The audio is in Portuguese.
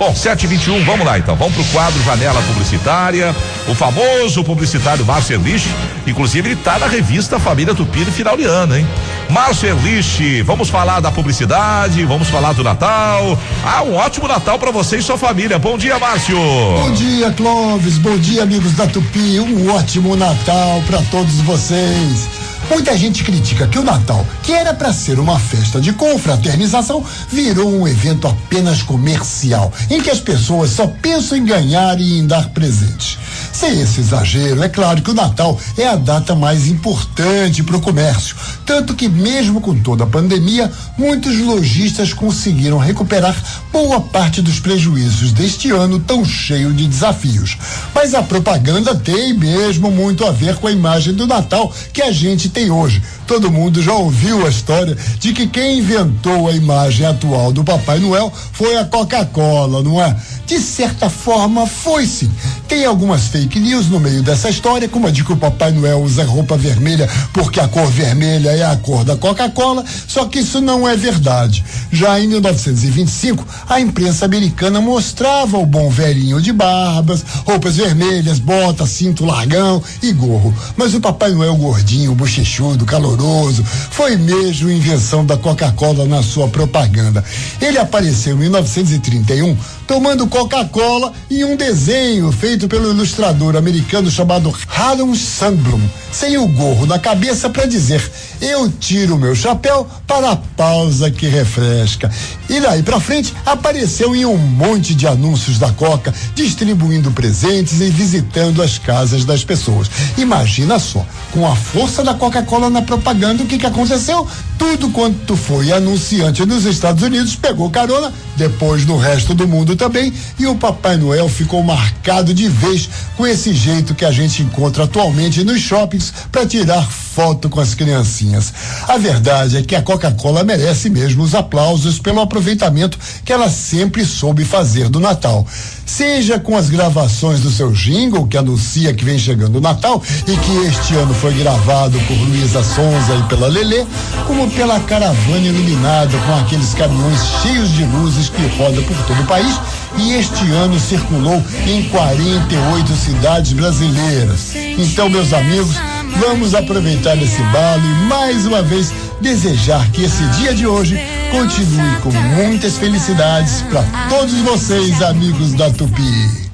Bom, 721, vamos lá então. Vamos pro quadro Janela Publicitária. O famoso publicitário Márcio Erlich. Inclusive, ele tá na revista Família Tupi no final de ano, hein? Márcio Erlich, vamos falar da publicidade, vamos falar do Natal. Ah, um ótimo Natal para você e sua família. Bom dia, Márcio. Bom dia, Clóvis. Bom dia, amigos da Tupi. Um ótimo Natal para todos vocês. Muita gente critica que o Natal, que era para ser uma festa de confraternização, virou um evento apenas comercial, em que as pessoas só pensam em ganhar e em dar presentes. Sem esse exagero, é claro que o Natal é a data mais importante para o comércio, tanto que mesmo com toda a pandemia, muitos lojistas conseguiram recuperar boa parte dos prejuízos deste ano tão cheio de desafios. Mas a propaganda tem mesmo muito a ver com a imagem do Natal que a gente tem tem hoje. Todo mundo já ouviu a história de que quem inventou a imagem atual do Papai Noel foi a Coca-Cola, não é? De certa forma, foi sim. Tem algumas fake news no meio dessa história, como a de que o Papai Noel usa roupa vermelha porque a cor vermelha é a cor da Coca-Cola, só que isso não é verdade. Já em 1925, a imprensa americana mostrava o bom velhinho de barbas, roupas vermelhas, botas, cinto largão e gorro. Mas o Papai Noel gordinho, bochechudo, caloroso, foi mesmo invenção da Coca-Cola na sua propaganda. Ele apareceu em 1931 tomando Coca-Cola e um desenho feito pelo ilustrador americano chamado Harold Sandblom, sem o gorro na cabeça para dizer: Eu tiro meu chapéu para a pausa que refresca. E daí para frente apareceu em um monte de anúncios da Coca, distribuindo presentes e visitando as casas das pessoas. Imagina só, com a força da Coca-Cola na propaganda, o que que aconteceu? Tudo quanto foi anunciante nos Estados Unidos pegou carona, depois no resto do mundo também, e o Papai Noel ficou marcado de vez com esse jeito que a gente encontra atualmente nos shoppings para tirar foto com as criancinhas. A verdade é que a Coca-Cola merece mesmo os aplausos pelo aproveitamento que ela sempre soube fazer do Natal. Seja com as gravações do seu jingle, que anuncia que vem chegando o Natal e que este ano foi gravado por Luísa Sonza e pela Lelê, como pela caravana iluminada com aqueles caminhões cheios de luzes que rodam por todo o país e este ano circulou em 48 cidades brasileiras. Então, meus amigos, vamos aproveitar esse balo e mais uma vez desejar que esse dia de hoje continue com muitas felicidades para todos vocês, amigos da Tupi.